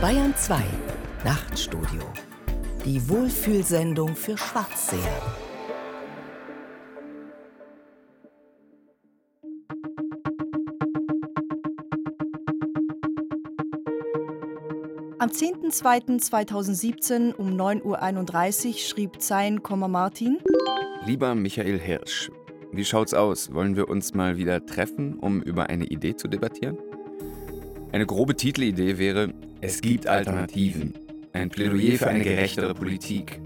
Bayern 2 Nachtstudio. Die Wohlfühlsendung für Schwarzseher. Am 10.02.2017 um 9.31 Uhr schrieb Zein, Martin. Lieber Michael Hirsch, wie schaut's aus? Wollen wir uns mal wieder treffen, um über eine Idee zu debattieren? Eine grobe Titelidee wäre Es gibt Alternativen. Ein Plädoyer für eine gerechtere Politik.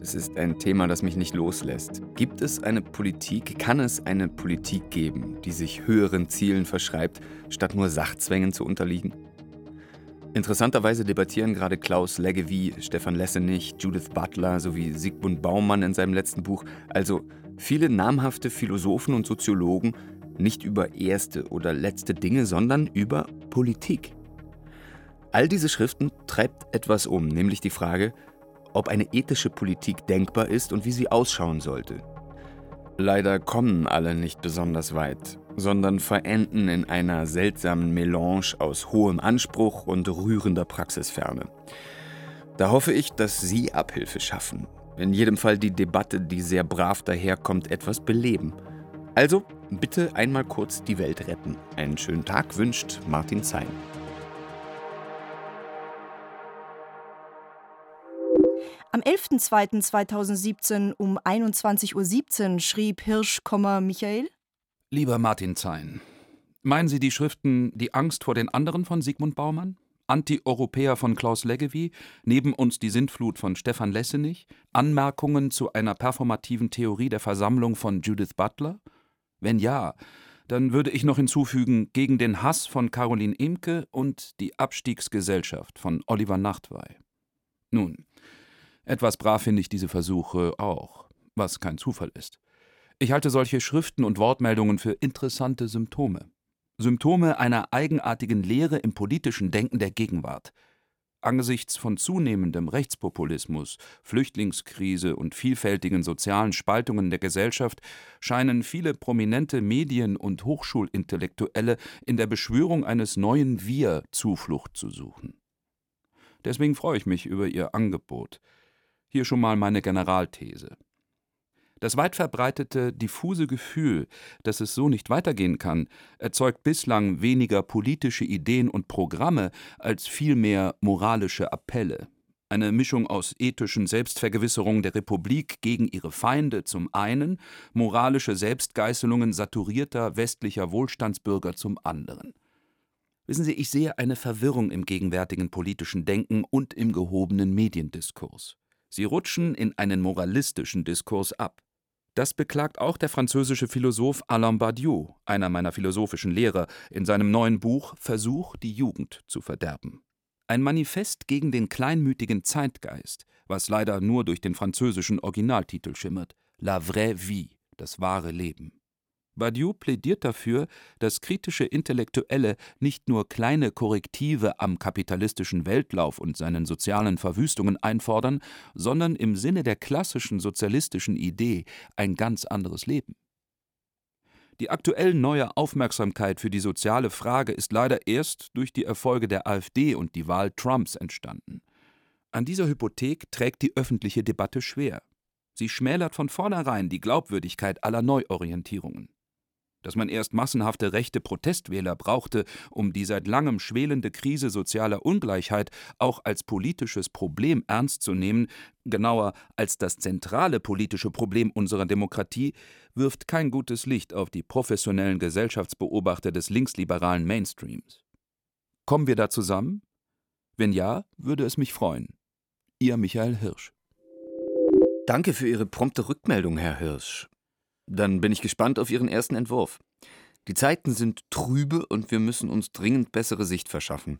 Das ist ein Thema, das mich nicht loslässt. Gibt es eine Politik, kann es eine Politik geben, die sich höheren Zielen verschreibt, statt nur Sachzwängen zu unterliegen? Interessanterweise debattieren gerade Klaus Leggevi, Stefan Lessenich, Judith Butler sowie Sigmund Baumann in seinem letzten Buch, also viele namhafte Philosophen und Soziologen, nicht über erste oder letzte Dinge, sondern über Politik. All diese Schriften treibt etwas um, nämlich die Frage, ob eine ethische Politik denkbar ist und wie sie ausschauen sollte. Leider kommen alle nicht besonders weit sondern verenden in einer seltsamen Melange aus hohem Anspruch und rührender Praxisferne. Da hoffe ich, dass Sie Abhilfe schaffen. In jedem Fall die Debatte, die sehr brav daherkommt, etwas beleben. Also bitte einmal kurz die Welt retten. Einen schönen Tag wünscht Martin Zein. Am 11.02.2017 um 21.17 Uhr schrieb Hirsch, Michael Lieber Martin Zein, meinen Sie die Schriften Die Angst vor den anderen von Sigmund Baumann? Anti-Europäer von Klaus Leggevi, neben uns die Sintflut von Stefan Lessenich, Anmerkungen zu einer performativen Theorie der Versammlung von Judith Butler? Wenn ja, dann würde ich noch hinzufügen Gegen den Hass von Caroline Imke und Die Abstiegsgesellschaft von Oliver Nachtwey. Nun, etwas brav finde ich diese Versuche auch, was kein Zufall ist. Ich halte solche Schriften und Wortmeldungen für interessante Symptome. Symptome einer eigenartigen Lehre im politischen Denken der Gegenwart. Angesichts von zunehmendem Rechtspopulismus, Flüchtlingskrise und vielfältigen sozialen Spaltungen der Gesellschaft scheinen viele prominente Medien- und Hochschulintellektuelle in der Beschwörung eines neuen Wir Zuflucht zu suchen. Deswegen freue ich mich über Ihr Angebot. Hier schon mal meine Generalthese. Das weit verbreitete, diffuse Gefühl, dass es so nicht weitergehen kann, erzeugt bislang weniger politische Ideen und Programme als vielmehr moralische Appelle. Eine Mischung aus ethischen Selbstvergewisserungen der Republik gegen ihre Feinde zum einen, moralische Selbstgeißelungen saturierter westlicher Wohlstandsbürger zum anderen. Wissen Sie, ich sehe eine Verwirrung im gegenwärtigen politischen Denken und im gehobenen Mediendiskurs. Sie rutschen in einen moralistischen Diskurs ab. Das beklagt auch der französische Philosoph Alain Badiou, einer meiner philosophischen Lehrer, in seinem neuen Buch Versuch, die Jugend zu verderben. Ein Manifest gegen den kleinmütigen Zeitgeist, was leider nur durch den französischen Originaltitel schimmert: La vraie vie, das wahre Leben. Badiou plädiert dafür, dass kritische Intellektuelle nicht nur kleine Korrektive am kapitalistischen Weltlauf und seinen sozialen Verwüstungen einfordern, sondern im Sinne der klassischen sozialistischen Idee ein ganz anderes Leben. Die aktuell neue Aufmerksamkeit für die soziale Frage ist leider erst durch die Erfolge der AfD und die Wahl Trumps entstanden. An dieser Hypothek trägt die öffentliche Debatte schwer. Sie schmälert von vornherein die Glaubwürdigkeit aller Neuorientierungen dass man erst massenhafte rechte Protestwähler brauchte, um die seit langem schwelende Krise sozialer Ungleichheit auch als politisches Problem ernst zu nehmen, genauer als das zentrale politische Problem unserer Demokratie, wirft kein gutes Licht auf die professionellen Gesellschaftsbeobachter des linksliberalen Mainstreams. Kommen wir da zusammen? Wenn ja, würde es mich freuen. Ihr Michael Hirsch. Danke für Ihre prompte Rückmeldung, Herr Hirsch. Dann bin ich gespannt auf Ihren ersten Entwurf. Die Zeiten sind trübe und wir müssen uns dringend bessere Sicht verschaffen.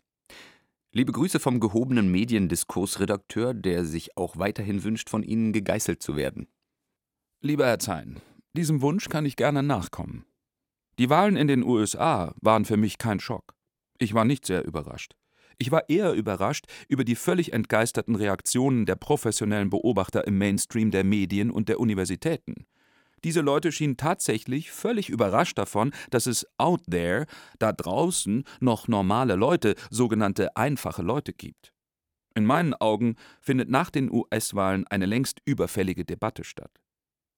Liebe Grüße vom gehobenen Mediendiskursredakteur, der sich auch weiterhin wünscht, von Ihnen gegeißelt zu werden. Lieber Herr Zein, diesem Wunsch kann ich gerne nachkommen. Die Wahlen in den USA waren für mich kein Schock. Ich war nicht sehr überrascht. Ich war eher überrascht über die völlig entgeisterten Reaktionen der professionellen Beobachter im Mainstream der Medien und der Universitäten. Diese Leute schienen tatsächlich völlig überrascht davon, dass es out there, da draußen, noch normale Leute, sogenannte einfache Leute gibt. In meinen Augen findet nach den US-Wahlen eine längst überfällige Debatte statt.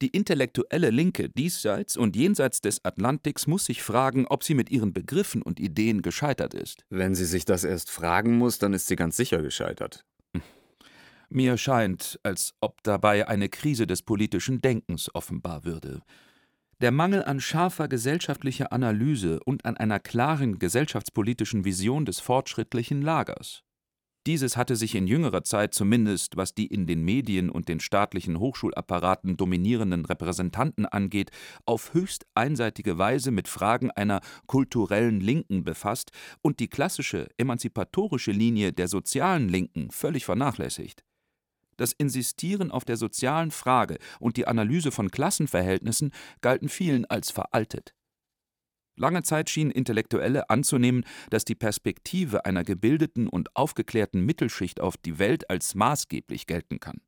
Die intellektuelle Linke diesseits und jenseits des Atlantiks muss sich fragen, ob sie mit ihren Begriffen und Ideen gescheitert ist. Wenn sie sich das erst fragen muss, dann ist sie ganz sicher gescheitert. Mir scheint, als ob dabei eine Krise des politischen Denkens offenbar würde. Der Mangel an scharfer gesellschaftlicher Analyse und an einer klaren gesellschaftspolitischen Vision des fortschrittlichen Lagers. Dieses hatte sich in jüngerer Zeit zumindest, was die in den Medien und den staatlichen Hochschulapparaten dominierenden Repräsentanten angeht, auf höchst einseitige Weise mit Fragen einer kulturellen Linken befasst und die klassische emanzipatorische Linie der sozialen Linken völlig vernachlässigt. Das Insistieren auf der sozialen Frage und die Analyse von Klassenverhältnissen galten vielen als veraltet. Lange Zeit schienen Intellektuelle anzunehmen, dass die Perspektive einer gebildeten und aufgeklärten Mittelschicht auf die Welt als maßgeblich gelten kann.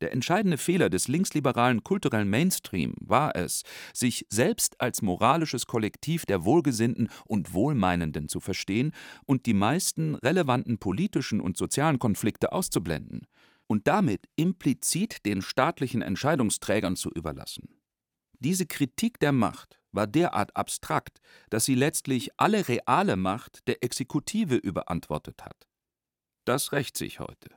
Der entscheidende Fehler des linksliberalen kulturellen Mainstream war es, sich selbst als moralisches Kollektiv der Wohlgesinnten und Wohlmeinenden zu verstehen und die meisten relevanten politischen und sozialen Konflikte auszublenden und damit implizit den staatlichen Entscheidungsträgern zu überlassen. Diese Kritik der Macht war derart abstrakt, dass sie letztlich alle reale Macht der Exekutive überantwortet hat. Das rächt sich heute.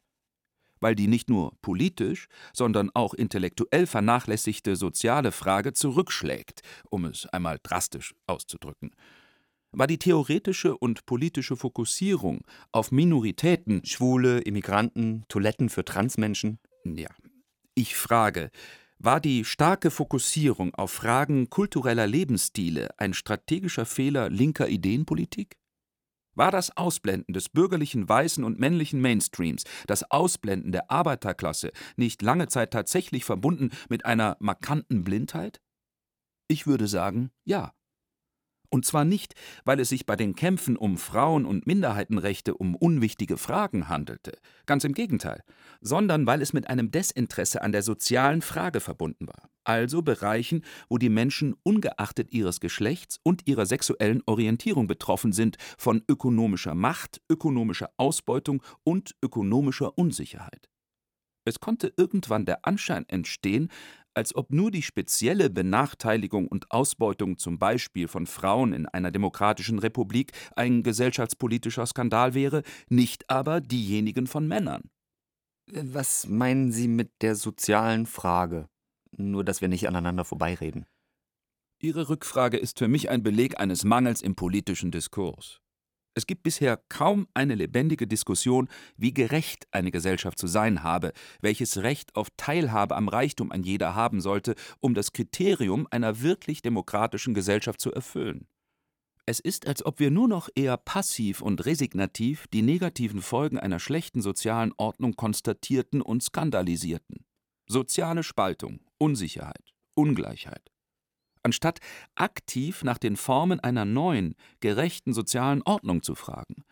Weil die nicht nur politisch, sondern auch intellektuell vernachlässigte soziale Frage zurückschlägt, um es einmal drastisch auszudrücken. War die theoretische und politische Fokussierung auf Minoritäten, Schwule, Immigranten, Toiletten für Transmenschen? Ja. Ich frage, war die starke Fokussierung auf Fragen kultureller Lebensstile ein strategischer Fehler linker Ideenpolitik? War das Ausblenden des bürgerlichen weißen und männlichen Mainstreams, das Ausblenden der Arbeiterklasse nicht lange Zeit tatsächlich verbunden mit einer markanten Blindheit? Ich würde sagen, ja. Und zwar nicht, weil es sich bei den Kämpfen um Frauen- und Minderheitenrechte um unwichtige Fragen handelte, ganz im Gegenteil, sondern weil es mit einem Desinteresse an der sozialen Frage verbunden war, also Bereichen, wo die Menschen ungeachtet ihres Geschlechts und ihrer sexuellen Orientierung betroffen sind von ökonomischer Macht, ökonomischer Ausbeutung und ökonomischer Unsicherheit. Es konnte irgendwann der Anschein entstehen, als ob nur die spezielle Benachteiligung und Ausbeutung zum Beispiel von Frauen in einer demokratischen Republik ein gesellschaftspolitischer Skandal wäre, nicht aber diejenigen von Männern. Was meinen Sie mit der sozialen Frage? Nur, dass wir nicht aneinander vorbeireden. Ihre Rückfrage ist für mich ein Beleg eines Mangels im politischen Diskurs. Es gibt bisher kaum eine lebendige Diskussion, wie gerecht eine Gesellschaft zu sein habe, welches Recht auf Teilhabe am Reichtum ein jeder haben sollte, um das Kriterium einer wirklich demokratischen Gesellschaft zu erfüllen. Es ist, als ob wir nur noch eher passiv und resignativ die negativen Folgen einer schlechten sozialen Ordnung konstatierten und skandalisierten. Soziale Spaltung, Unsicherheit, Ungleichheit anstatt aktiv nach den Formen einer neuen, gerechten sozialen Ordnung zu fragen.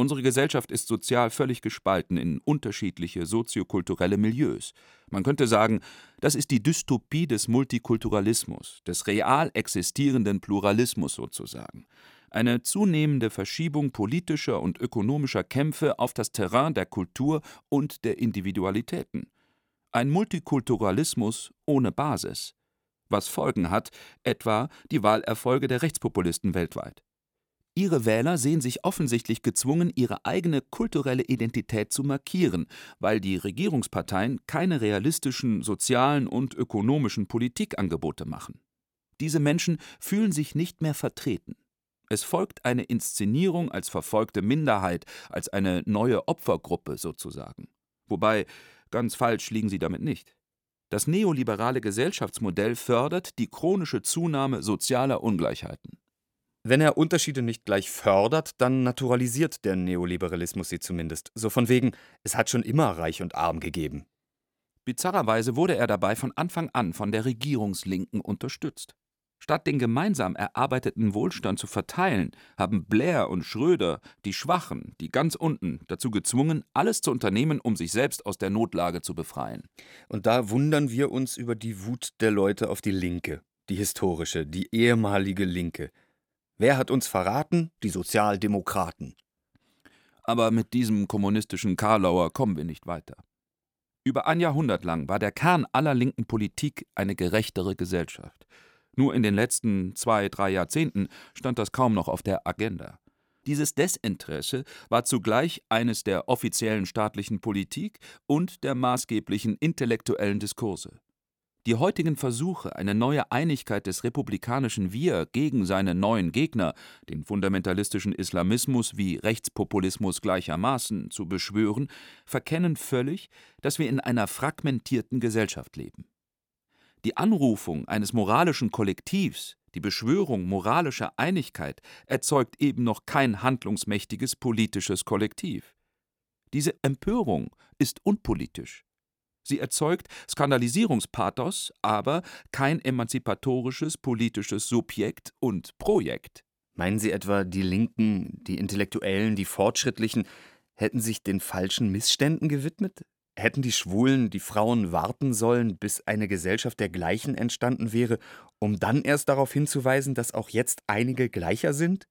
Unsere Gesellschaft ist sozial völlig gespalten in unterschiedliche soziokulturelle Milieus. Man könnte sagen, das ist die Dystopie des Multikulturalismus, des real existierenden Pluralismus sozusagen. Eine zunehmende Verschiebung politischer und ökonomischer Kämpfe auf das Terrain der Kultur und der Individualitäten. Ein Multikulturalismus ohne Basis was Folgen hat, etwa die Wahlerfolge der Rechtspopulisten weltweit. Ihre Wähler sehen sich offensichtlich gezwungen, ihre eigene kulturelle Identität zu markieren, weil die Regierungsparteien keine realistischen sozialen und ökonomischen Politikangebote machen. Diese Menschen fühlen sich nicht mehr vertreten. Es folgt eine Inszenierung als verfolgte Minderheit, als eine neue Opfergruppe sozusagen. Wobei, ganz falsch liegen sie damit nicht. Das neoliberale Gesellschaftsmodell fördert die chronische Zunahme sozialer Ungleichheiten. Wenn er Unterschiede nicht gleich fördert, dann naturalisiert der Neoliberalismus sie zumindest. So von wegen, es hat schon immer Reich und Arm gegeben. Bizarrerweise wurde er dabei von Anfang an von der Regierungslinken unterstützt. Statt den gemeinsam erarbeiteten Wohlstand zu verteilen, haben Blair und Schröder die Schwachen, die ganz unten, dazu gezwungen, alles zu unternehmen, um sich selbst aus der Notlage zu befreien. Und da wundern wir uns über die Wut der Leute auf die Linke, die historische, die ehemalige Linke. Wer hat uns verraten? Die Sozialdemokraten. Aber mit diesem kommunistischen Karlauer kommen wir nicht weiter. Über ein Jahrhundert lang war der Kern aller linken Politik eine gerechtere Gesellschaft. Nur in den letzten zwei, drei Jahrzehnten stand das kaum noch auf der Agenda. Dieses Desinteresse war zugleich eines der offiziellen staatlichen Politik und der maßgeblichen intellektuellen Diskurse. Die heutigen Versuche, eine neue Einigkeit des republikanischen Wir gegen seine neuen Gegner, den fundamentalistischen Islamismus wie Rechtspopulismus gleichermaßen, zu beschwören, verkennen völlig, dass wir in einer fragmentierten Gesellschaft leben. Die Anrufung eines moralischen Kollektivs, die Beschwörung moralischer Einigkeit erzeugt eben noch kein handlungsmächtiges politisches Kollektiv. Diese Empörung ist unpolitisch. Sie erzeugt Skandalisierungspathos, aber kein emanzipatorisches politisches Subjekt und Projekt. Meinen Sie etwa, die Linken, die Intellektuellen, die Fortschrittlichen hätten sich den falschen Missständen gewidmet? Hätten die Schwulen, die Frauen warten sollen, bis eine Gesellschaft der Gleichen entstanden wäre, um dann erst darauf hinzuweisen, dass auch jetzt einige gleicher sind?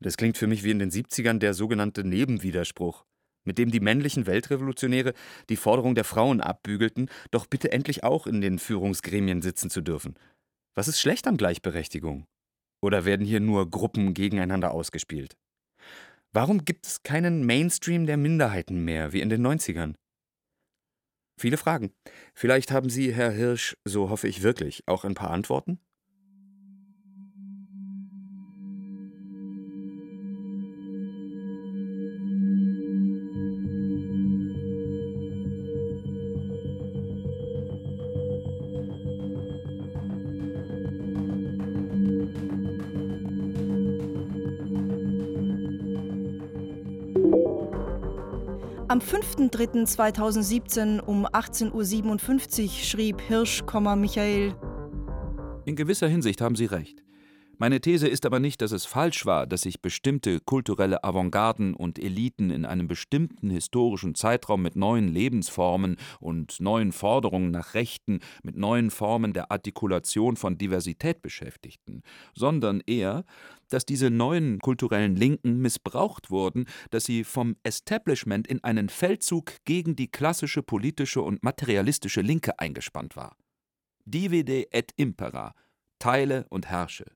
Das klingt für mich wie in den 70ern der sogenannte Nebenwiderspruch mit dem die männlichen Weltrevolutionäre die Forderung der Frauen abbügelten, doch bitte endlich auch in den Führungsgremien sitzen zu dürfen. Was ist schlecht an Gleichberechtigung? Oder werden hier nur Gruppen gegeneinander ausgespielt? Warum gibt es keinen Mainstream der Minderheiten mehr, wie in den 90ern? Viele Fragen. Vielleicht haben Sie, Herr Hirsch, so hoffe ich wirklich, auch ein paar Antworten? Am 5.3.2017 um 18.57 Uhr schrieb Hirsch, Michael. In gewisser Hinsicht haben Sie recht. Meine These ist aber nicht, dass es falsch war, dass sich bestimmte kulturelle Avantgarden und Eliten in einem bestimmten historischen Zeitraum mit neuen Lebensformen und neuen Forderungen nach Rechten, mit neuen Formen der Artikulation von Diversität beschäftigten, sondern eher, dass diese neuen kulturellen Linken missbraucht wurden, dass sie vom Establishment in einen Feldzug gegen die klassische politische und materialistische Linke eingespannt war. Divide et impera, teile und herrsche.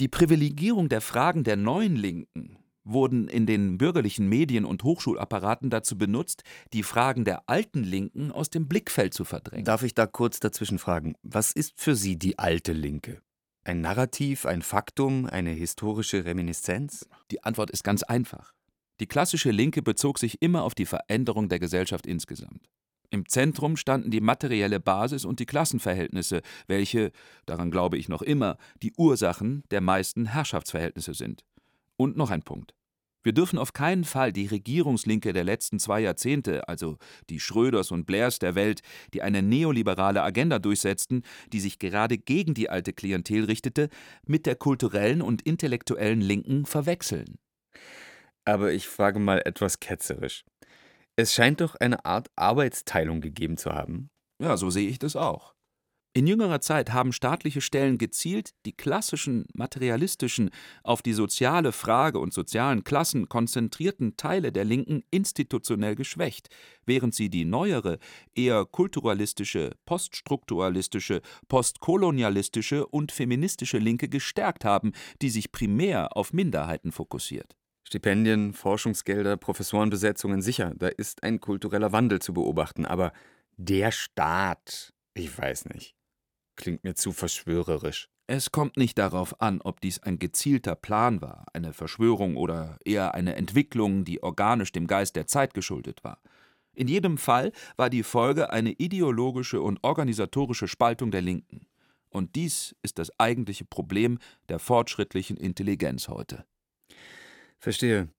Die Privilegierung der Fragen der neuen Linken wurden in den bürgerlichen Medien und Hochschulapparaten dazu benutzt, die Fragen der alten Linken aus dem Blickfeld zu verdrängen. Darf ich da kurz dazwischen fragen, was ist für Sie die alte Linke? Ein Narrativ, ein Faktum, eine historische Reminiszenz? Die Antwort ist ganz einfach. Die klassische Linke bezog sich immer auf die Veränderung der Gesellschaft insgesamt. Im Zentrum standen die materielle Basis und die Klassenverhältnisse, welche, daran glaube ich noch immer, die Ursachen der meisten Herrschaftsverhältnisse sind. Und noch ein Punkt. Wir dürfen auf keinen Fall die Regierungslinke der letzten zwei Jahrzehnte, also die Schröders und Blairs der Welt, die eine neoliberale Agenda durchsetzten, die sich gerade gegen die alte Klientel richtete, mit der kulturellen und intellektuellen Linken verwechseln. Aber ich frage mal etwas ketzerisch. Es scheint doch eine Art Arbeitsteilung gegeben zu haben. Ja, so sehe ich das auch. In jüngerer Zeit haben staatliche Stellen gezielt die klassischen, materialistischen, auf die soziale Frage und sozialen Klassen konzentrierten Teile der Linken institutionell geschwächt, während sie die neuere, eher kulturalistische, poststrukturalistische, postkolonialistische und feministische Linke gestärkt haben, die sich primär auf Minderheiten fokussiert. Stipendien, Forschungsgelder, Professorenbesetzungen, sicher, da ist ein kultureller Wandel zu beobachten, aber der Staat, ich weiß nicht, klingt mir zu verschwörerisch. Es kommt nicht darauf an, ob dies ein gezielter Plan war, eine Verschwörung oder eher eine Entwicklung, die organisch dem Geist der Zeit geschuldet war. In jedem Fall war die Folge eine ideologische und organisatorische Spaltung der Linken. Und dies ist das eigentliche Problem der fortschrittlichen Intelligenz heute. Verstehe.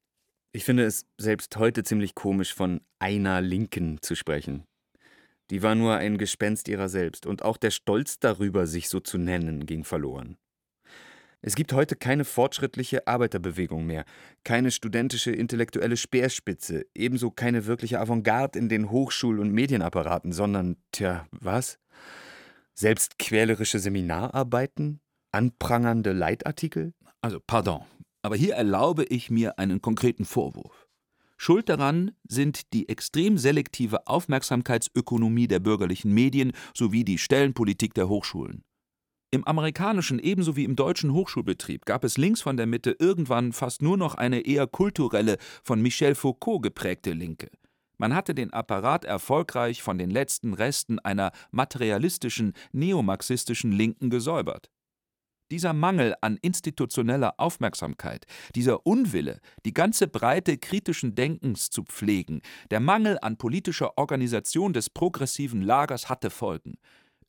Ich finde es selbst heute ziemlich komisch, von einer Linken zu sprechen. Die war nur ein Gespenst ihrer selbst, und auch der Stolz darüber, sich so zu nennen, ging verloren. Es gibt heute keine fortschrittliche Arbeiterbewegung mehr, keine studentische intellektuelle Speerspitze, ebenso keine wirkliche Avantgarde in den Hochschul- und Medienapparaten, sondern, tja, was? Selbstquälerische Seminararbeiten? Anprangernde Leitartikel? Also, pardon, aber hier erlaube ich mir einen konkreten Vorwurf. Schuld daran sind die extrem selektive Aufmerksamkeitsökonomie der bürgerlichen Medien sowie die Stellenpolitik der Hochschulen. Im amerikanischen ebenso wie im deutschen Hochschulbetrieb gab es links von der Mitte irgendwann fast nur noch eine eher kulturelle, von Michel Foucault geprägte Linke. Man hatte den Apparat erfolgreich von den letzten Resten einer materialistischen, neomarxistischen Linken gesäubert. Dieser Mangel an institutioneller Aufmerksamkeit, dieser Unwille, die ganze Breite kritischen Denkens zu pflegen, der Mangel an politischer Organisation des progressiven Lagers hatte Folgen.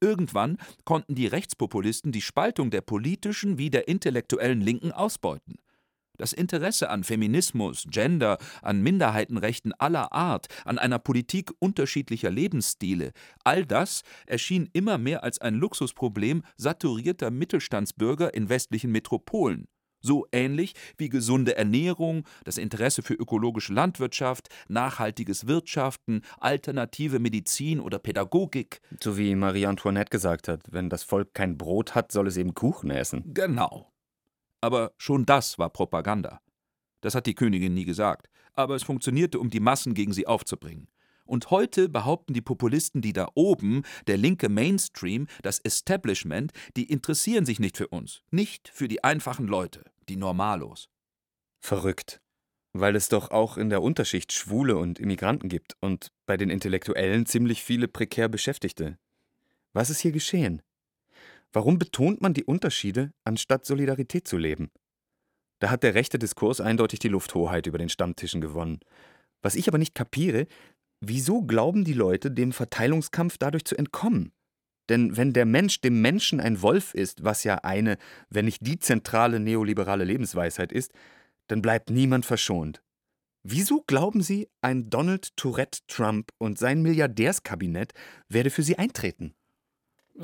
Irgendwann konnten die Rechtspopulisten die Spaltung der politischen wie der intellektuellen Linken ausbeuten. Das Interesse an Feminismus, Gender, an Minderheitenrechten aller Art, an einer Politik unterschiedlicher Lebensstile, all das erschien immer mehr als ein Luxusproblem saturierter Mittelstandsbürger in westlichen Metropolen. So ähnlich wie gesunde Ernährung, das Interesse für ökologische Landwirtschaft, nachhaltiges Wirtschaften, alternative Medizin oder Pädagogik. So wie Marie Antoinette gesagt hat, wenn das Volk kein Brot hat, soll es eben Kuchen essen. Genau. Aber schon das war Propaganda. Das hat die Königin nie gesagt, aber es funktionierte, um die Massen gegen sie aufzubringen. Und heute behaupten die Populisten, die da oben, der linke Mainstream, das Establishment, die interessieren sich nicht für uns, nicht für die einfachen Leute, die Normalos. Verrückt. Weil es doch auch in der Unterschicht Schwule und Immigranten gibt und bei den Intellektuellen ziemlich viele prekär Beschäftigte. Was ist hier geschehen? Warum betont man die Unterschiede, anstatt Solidarität zu leben? Da hat der rechte Diskurs eindeutig die Lufthoheit über den Stammtischen gewonnen. Was ich aber nicht kapiere, wieso glauben die Leute, dem Verteilungskampf dadurch zu entkommen? Denn wenn der Mensch dem Menschen ein Wolf ist, was ja eine, wenn nicht die zentrale neoliberale Lebensweisheit ist, dann bleibt niemand verschont. Wieso glauben Sie, ein Donald Tourette Trump und sein Milliardärskabinett werde für Sie eintreten?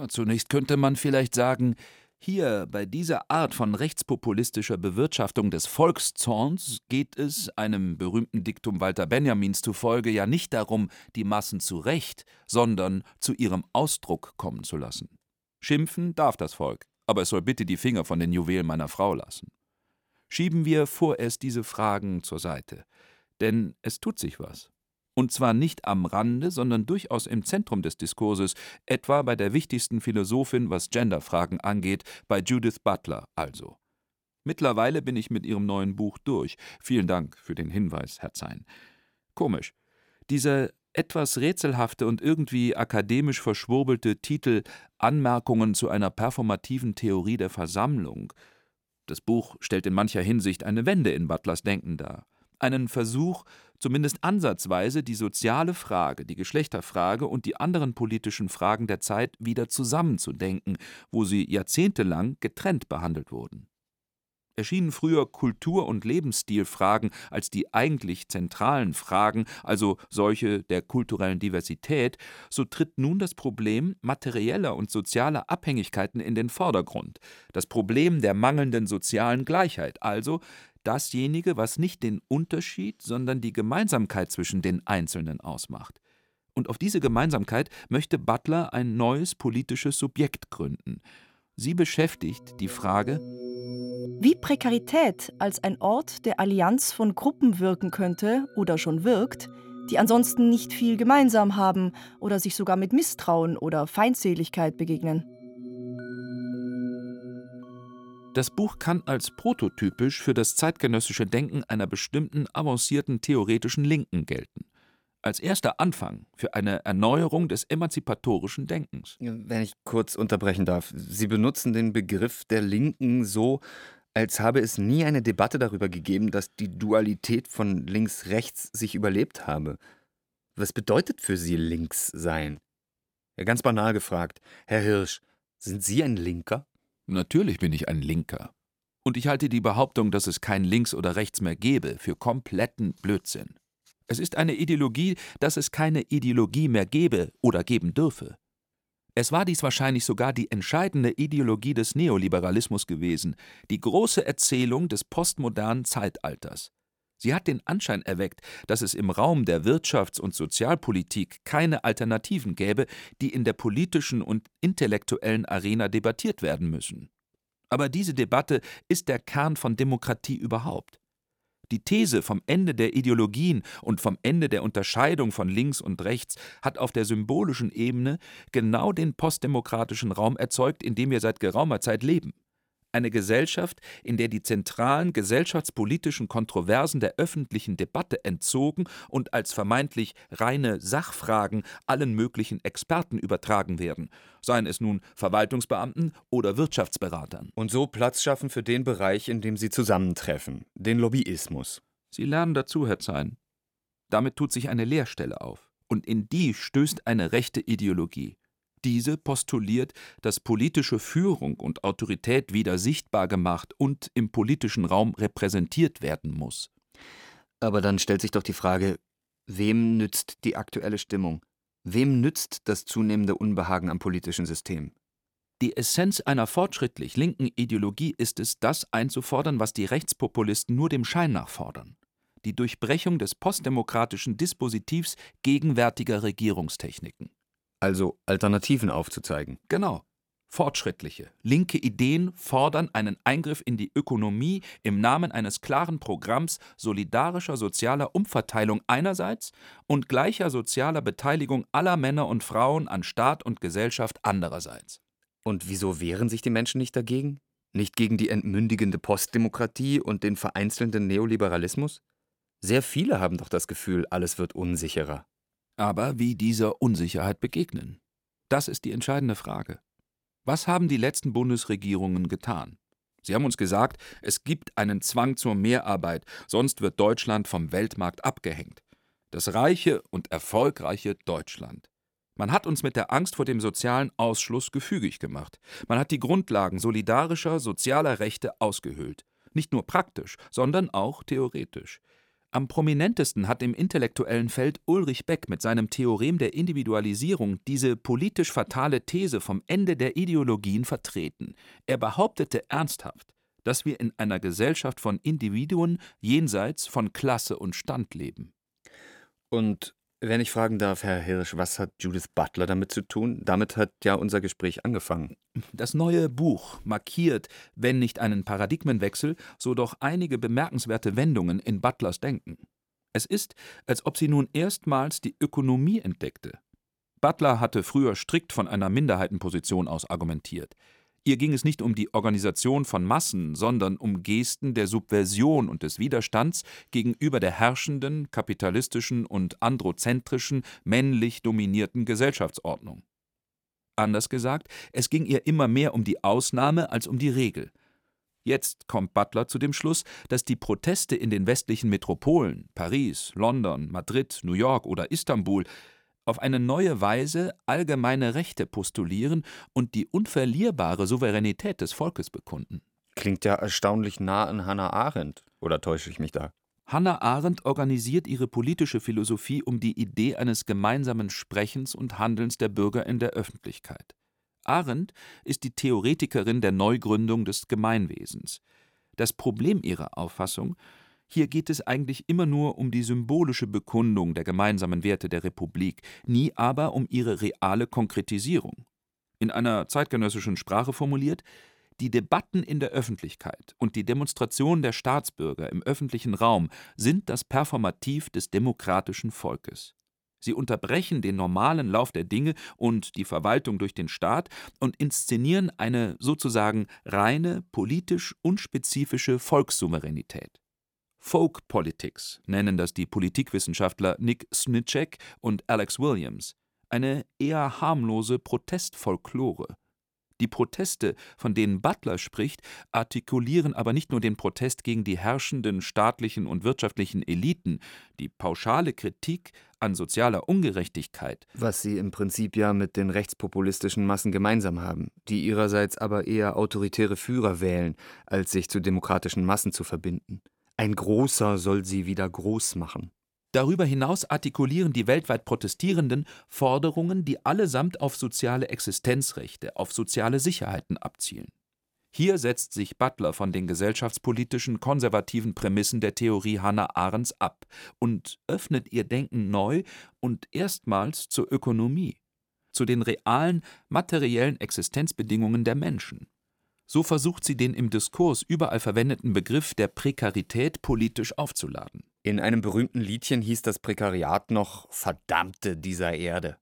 Zunächst könnte man vielleicht sagen, hier bei dieser Art von rechtspopulistischer Bewirtschaftung des Volkszorns geht es, einem berühmten Diktum Walter Benjamins zufolge, ja nicht darum, die Massen zu Recht, sondern zu ihrem Ausdruck kommen zu lassen. Schimpfen darf das Volk, aber es soll bitte die Finger von den Juwelen meiner Frau lassen. Schieben wir vorerst diese Fragen zur Seite, denn es tut sich was und zwar nicht am Rande, sondern durchaus im Zentrum des Diskurses, etwa bei der wichtigsten Philosophin, was Genderfragen angeht, bei Judith Butler also. Mittlerweile bin ich mit ihrem neuen Buch durch. Vielen Dank für den Hinweis, Herr Zein. Komisch. Dieser etwas rätselhafte und irgendwie akademisch verschwurbelte Titel Anmerkungen zu einer performativen Theorie der Versammlung. Das Buch stellt in mancher Hinsicht eine Wende in Butlers Denken dar. Einen Versuch, zumindest ansatzweise die soziale Frage, die Geschlechterfrage und die anderen politischen Fragen der Zeit wieder zusammenzudenken, wo sie jahrzehntelang getrennt behandelt wurden. Erschienen früher Kultur- und Lebensstilfragen als die eigentlich zentralen Fragen, also solche der kulturellen Diversität, so tritt nun das Problem materieller und sozialer Abhängigkeiten in den Vordergrund, das Problem der mangelnden sozialen Gleichheit, also dasjenige, was nicht den Unterschied, sondern die Gemeinsamkeit zwischen den Einzelnen ausmacht. Und auf diese Gemeinsamkeit möchte Butler ein neues politisches Subjekt gründen. Sie beschäftigt die Frage, wie Prekarität als ein Ort der Allianz von Gruppen wirken könnte oder schon wirkt, die ansonsten nicht viel gemeinsam haben oder sich sogar mit Misstrauen oder Feindseligkeit begegnen. Das Buch kann als prototypisch für das zeitgenössische Denken einer bestimmten avancierten theoretischen Linken gelten. Als erster Anfang für eine Erneuerung des emanzipatorischen Denkens. Wenn ich kurz unterbrechen darf. Sie benutzen den Begriff der Linken so, als habe es nie eine Debatte darüber gegeben, dass die Dualität von links-rechts sich überlebt habe. Was bedeutet für Sie links sein? Ja, ganz banal gefragt. Herr Hirsch, sind Sie ein Linker? Natürlich bin ich ein Linker. Und ich halte die Behauptung, dass es kein Links oder Rechts mehr gebe, für kompletten Blödsinn. Es ist eine Ideologie, dass es keine Ideologie mehr gebe oder geben dürfe. Es war dies wahrscheinlich sogar die entscheidende Ideologie des Neoliberalismus gewesen, die große Erzählung des postmodernen Zeitalters. Sie hat den Anschein erweckt, dass es im Raum der Wirtschafts- und Sozialpolitik keine Alternativen gäbe, die in der politischen und intellektuellen Arena debattiert werden müssen. Aber diese Debatte ist der Kern von Demokratie überhaupt. Die These vom Ende der Ideologien und vom Ende der Unterscheidung von links und rechts hat auf der symbolischen Ebene genau den postdemokratischen Raum erzeugt, in dem wir seit geraumer Zeit leben eine Gesellschaft, in der die zentralen gesellschaftspolitischen Kontroversen der öffentlichen Debatte entzogen und als vermeintlich reine Sachfragen allen möglichen Experten übertragen werden, seien es nun Verwaltungsbeamten oder Wirtschaftsberatern. Und so Platz schaffen für den Bereich, in dem sie zusammentreffen, den Lobbyismus. Sie lernen dazu, Herr Zein. Damit tut sich eine Leerstelle auf. Und in die stößt eine rechte Ideologie. Diese postuliert, dass politische Führung und Autorität wieder sichtbar gemacht und im politischen Raum repräsentiert werden muss. Aber dann stellt sich doch die Frage, wem nützt die aktuelle Stimmung? Wem nützt das zunehmende Unbehagen am politischen System? Die Essenz einer fortschrittlich linken Ideologie ist es, das einzufordern, was die Rechtspopulisten nur dem Schein nach fordern. Die Durchbrechung des postdemokratischen Dispositivs gegenwärtiger Regierungstechniken also Alternativen aufzuzeigen. Genau. Fortschrittliche, linke Ideen fordern einen Eingriff in die Ökonomie im Namen eines klaren Programms solidarischer sozialer Umverteilung einerseits und gleicher sozialer Beteiligung aller Männer und Frauen an Staat und Gesellschaft andererseits. Und wieso wehren sich die Menschen nicht dagegen? Nicht gegen die entmündigende Postdemokratie und den vereinzelnden Neoliberalismus? Sehr viele haben doch das Gefühl, alles wird unsicherer. Aber wie dieser Unsicherheit begegnen? Das ist die entscheidende Frage. Was haben die letzten Bundesregierungen getan? Sie haben uns gesagt, es gibt einen Zwang zur Mehrarbeit, sonst wird Deutschland vom Weltmarkt abgehängt. Das reiche und erfolgreiche Deutschland. Man hat uns mit der Angst vor dem sozialen Ausschluss gefügig gemacht. Man hat die Grundlagen solidarischer, sozialer Rechte ausgehöhlt. Nicht nur praktisch, sondern auch theoretisch. Am prominentesten hat im intellektuellen Feld Ulrich Beck mit seinem Theorem der Individualisierung diese politisch fatale These vom Ende der Ideologien vertreten. Er behauptete ernsthaft, dass wir in einer Gesellschaft von Individuen jenseits von Klasse und Stand leben. Und wenn ich fragen darf, Herr Hirsch, was hat Judith Butler damit zu tun? Damit hat ja unser Gespräch angefangen. Das neue Buch markiert, wenn nicht einen Paradigmenwechsel, so doch einige bemerkenswerte Wendungen in Butlers Denken. Es ist, als ob sie nun erstmals die Ökonomie entdeckte. Butler hatte früher strikt von einer Minderheitenposition aus argumentiert. Ihr ging es nicht um die Organisation von Massen, sondern um Gesten der Subversion und des Widerstands gegenüber der herrschenden, kapitalistischen und androzentrischen, männlich dominierten Gesellschaftsordnung. Anders gesagt, es ging ihr immer mehr um die Ausnahme als um die Regel. Jetzt kommt Butler zu dem Schluss, dass die Proteste in den westlichen Metropolen Paris, London, Madrid, New York oder Istanbul auf eine neue Weise allgemeine Rechte postulieren und die unverlierbare Souveränität des Volkes bekunden. Klingt ja erstaunlich nah an Hannah Arendt. Oder täusche ich mich da? Hannah Arendt organisiert ihre politische Philosophie um die Idee eines gemeinsamen Sprechens und Handelns der Bürger in der Öffentlichkeit. Arendt ist die Theoretikerin der Neugründung des Gemeinwesens. Das Problem ihrer Auffassung hier geht es eigentlich immer nur um die symbolische Bekundung der gemeinsamen Werte der Republik, nie aber um ihre reale Konkretisierung. In einer zeitgenössischen Sprache formuliert, die Debatten in der Öffentlichkeit und die Demonstration der Staatsbürger im öffentlichen Raum sind das Performativ des demokratischen Volkes. Sie unterbrechen den normalen Lauf der Dinge und die Verwaltung durch den Staat und inszenieren eine sozusagen reine, politisch unspezifische Volkssouveränität. Folk Politics nennen das die Politikwissenschaftler Nick Snitschek und Alex Williams, eine eher harmlose Protestfolklore. Die Proteste, von denen Butler spricht, artikulieren aber nicht nur den Protest gegen die herrschenden staatlichen und wirtschaftlichen Eliten, die pauschale Kritik an sozialer Ungerechtigkeit. Was sie im Prinzip ja mit den rechtspopulistischen Massen gemeinsam haben, die ihrerseits aber eher autoritäre Führer wählen, als sich zu demokratischen Massen zu verbinden. Ein Großer soll sie wieder groß machen. Darüber hinaus artikulieren die weltweit Protestierenden Forderungen, die allesamt auf soziale Existenzrechte, auf soziale Sicherheiten abzielen. Hier setzt sich Butler von den gesellschaftspolitischen konservativen Prämissen der Theorie Hannah Arendts ab und öffnet ihr Denken neu und erstmals zur Ökonomie, zu den realen materiellen Existenzbedingungen der Menschen. So versucht sie den im Diskurs überall verwendeten Begriff der Prekarität politisch aufzuladen. In einem berühmten Liedchen hieß das Prekariat noch Verdammte dieser Erde.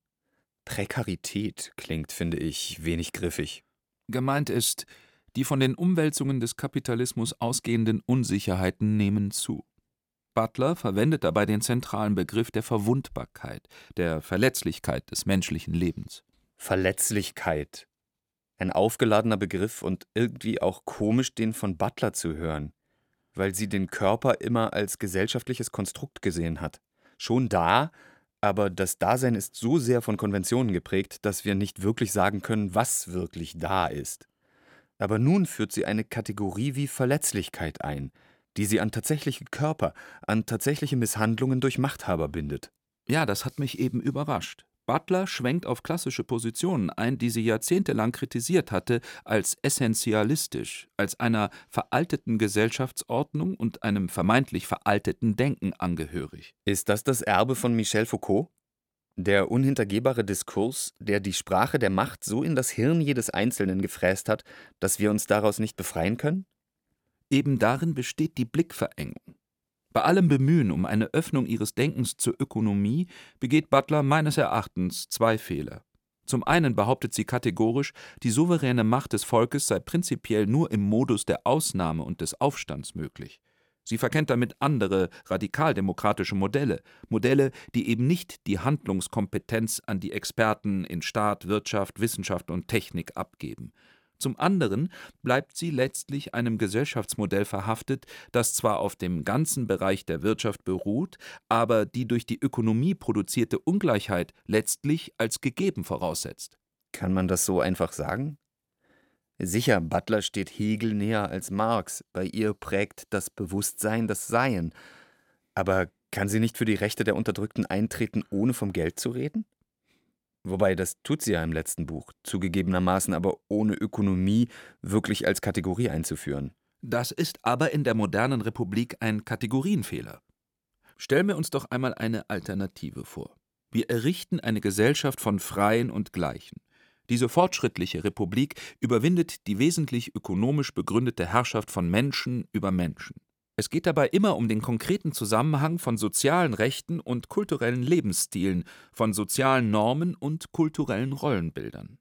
Prekarität klingt, finde ich, wenig griffig. Gemeint ist, die von den Umwälzungen des Kapitalismus ausgehenden Unsicherheiten nehmen zu. Butler verwendet dabei den zentralen Begriff der Verwundbarkeit, der Verletzlichkeit des menschlichen Lebens. Verletzlichkeit. Ein aufgeladener Begriff und irgendwie auch komisch, den von Butler zu hören, weil sie den Körper immer als gesellschaftliches Konstrukt gesehen hat. Schon da, aber das Dasein ist so sehr von Konventionen geprägt, dass wir nicht wirklich sagen können, was wirklich da ist. Aber nun führt sie eine Kategorie wie Verletzlichkeit ein, die sie an tatsächliche Körper, an tatsächliche Misshandlungen durch Machthaber bindet. Ja, das hat mich eben überrascht. Butler schwenkt auf klassische Positionen ein, die sie jahrzehntelang kritisiert hatte, als essentialistisch, als einer veralteten Gesellschaftsordnung und einem vermeintlich veralteten Denken angehörig. Ist das das Erbe von Michel Foucault? Der unhintergehbare Diskurs, der die Sprache der Macht so in das Hirn jedes Einzelnen gefräst hat, dass wir uns daraus nicht befreien können? Eben darin besteht die Blickverengung. Bei allem Bemühen um eine Öffnung ihres Denkens zur Ökonomie begeht Butler meines Erachtens zwei Fehler. Zum einen behauptet sie kategorisch, die souveräne Macht des Volkes sei prinzipiell nur im Modus der Ausnahme und des Aufstands möglich. Sie verkennt damit andere radikaldemokratische Modelle, Modelle, die eben nicht die Handlungskompetenz an die Experten in Staat, Wirtschaft, Wissenschaft und Technik abgeben. Zum anderen bleibt sie letztlich einem Gesellschaftsmodell verhaftet, das zwar auf dem ganzen Bereich der Wirtschaft beruht, aber die durch die Ökonomie produzierte Ungleichheit letztlich als gegeben voraussetzt. Kann man das so einfach sagen? Sicher, Butler steht Hegel näher als Marx, bei ihr prägt das Bewusstsein das Seien. Aber kann sie nicht für die Rechte der Unterdrückten eintreten, ohne vom Geld zu reden? Wobei, das tut sie ja im letzten Buch, zugegebenermaßen aber ohne Ökonomie wirklich als Kategorie einzuführen. Das ist aber in der modernen Republik ein Kategorienfehler. Stellen wir uns doch einmal eine Alternative vor. Wir errichten eine Gesellschaft von Freien und Gleichen. Diese fortschrittliche Republik überwindet die wesentlich ökonomisch begründete Herrschaft von Menschen über Menschen. Es geht dabei immer um den konkreten Zusammenhang von sozialen Rechten und kulturellen Lebensstilen, von sozialen Normen und kulturellen Rollenbildern.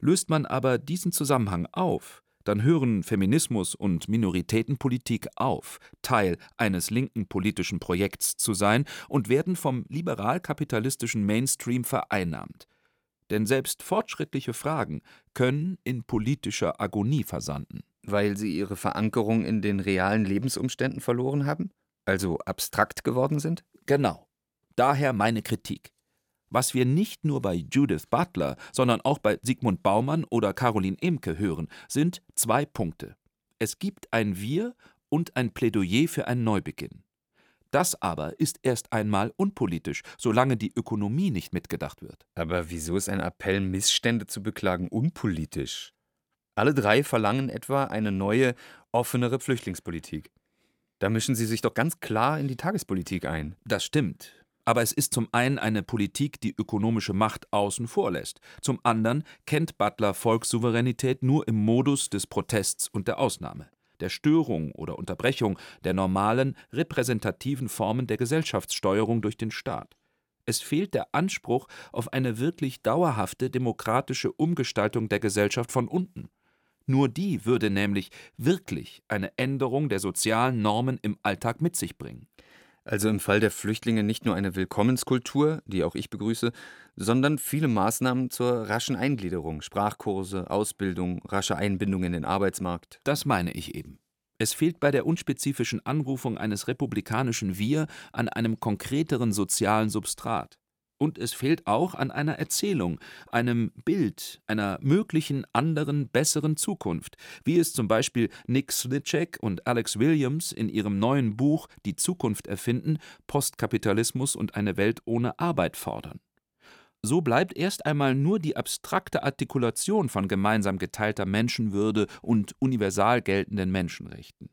Löst man aber diesen Zusammenhang auf, dann hören Feminismus und Minoritätenpolitik auf, Teil eines linken politischen Projekts zu sein und werden vom liberal-kapitalistischen Mainstream vereinnahmt. Denn selbst fortschrittliche Fragen können in politischer Agonie versanden. Weil sie ihre Verankerung in den realen Lebensumständen verloren haben? Also abstrakt geworden sind? Genau. Daher meine Kritik. Was wir nicht nur bei Judith Butler, sondern auch bei Sigmund Baumann oder Caroline Emke hören, sind zwei Punkte. Es gibt ein Wir und ein Plädoyer für einen Neubeginn. Das aber ist erst einmal unpolitisch, solange die Ökonomie nicht mitgedacht wird. Aber wieso ist ein Appell, Missstände zu beklagen, unpolitisch? Alle drei verlangen etwa eine neue, offenere Flüchtlingspolitik. Da mischen sie sich doch ganz klar in die Tagespolitik ein. Das stimmt. Aber es ist zum einen eine Politik, die ökonomische Macht außen vor lässt. Zum anderen kennt Butler Volkssouveränität nur im Modus des Protests und der Ausnahme, der Störung oder Unterbrechung der normalen, repräsentativen Formen der Gesellschaftssteuerung durch den Staat. Es fehlt der Anspruch auf eine wirklich dauerhafte demokratische Umgestaltung der Gesellschaft von unten. Nur die würde nämlich wirklich eine Änderung der sozialen Normen im Alltag mit sich bringen. Also im Fall der Flüchtlinge nicht nur eine Willkommenskultur, die auch ich begrüße, sondern viele Maßnahmen zur raschen Eingliederung, Sprachkurse, Ausbildung, rasche Einbindung in den Arbeitsmarkt. Das meine ich eben. Es fehlt bei der unspezifischen Anrufung eines republikanischen Wir an einem konkreteren sozialen Substrat. Und es fehlt auch an einer Erzählung, einem Bild, einer möglichen anderen, besseren Zukunft, wie es zum Beispiel Nick Slichek und Alex Williams in ihrem neuen Buch Die Zukunft erfinden, Postkapitalismus und eine Welt ohne Arbeit fordern. So bleibt erst einmal nur die abstrakte Artikulation von gemeinsam geteilter Menschenwürde und universal geltenden Menschenrechten.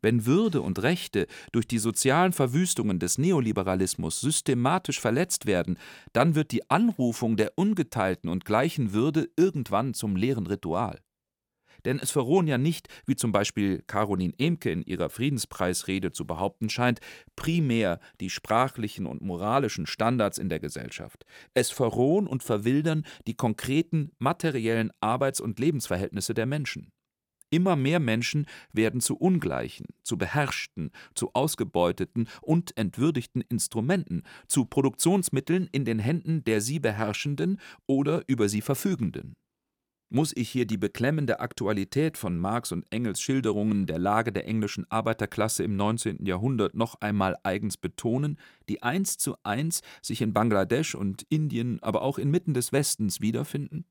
Wenn Würde und Rechte durch die sozialen Verwüstungen des Neoliberalismus systematisch verletzt werden, dann wird die Anrufung der ungeteilten und gleichen Würde irgendwann zum leeren Ritual. Denn es verrohen ja nicht, wie zum Beispiel Caroline Emke in ihrer Friedenspreisrede zu behaupten scheint, primär die sprachlichen und moralischen Standards in der Gesellschaft. Es verrohen und verwildern die konkreten materiellen Arbeits- und Lebensverhältnisse der Menschen. Immer mehr Menschen werden zu ungleichen, zu beherrschten, zu ausgebeuteten und entwürdigten Instrumenten, zu Produktionsmitteln in den Händen der sie Beherrschenden oder über sie Verfügenden. Muss ich hier die beklemmende Aktualität von Marx und Engels Schilderungen der Lage der englischen Arbeiterklasse im 19. Jahrhundert noch einmal eigens betonen, die eins zu eins sich in Bangladesch und Indien, aber auch inmitten des Westens wiederfinden?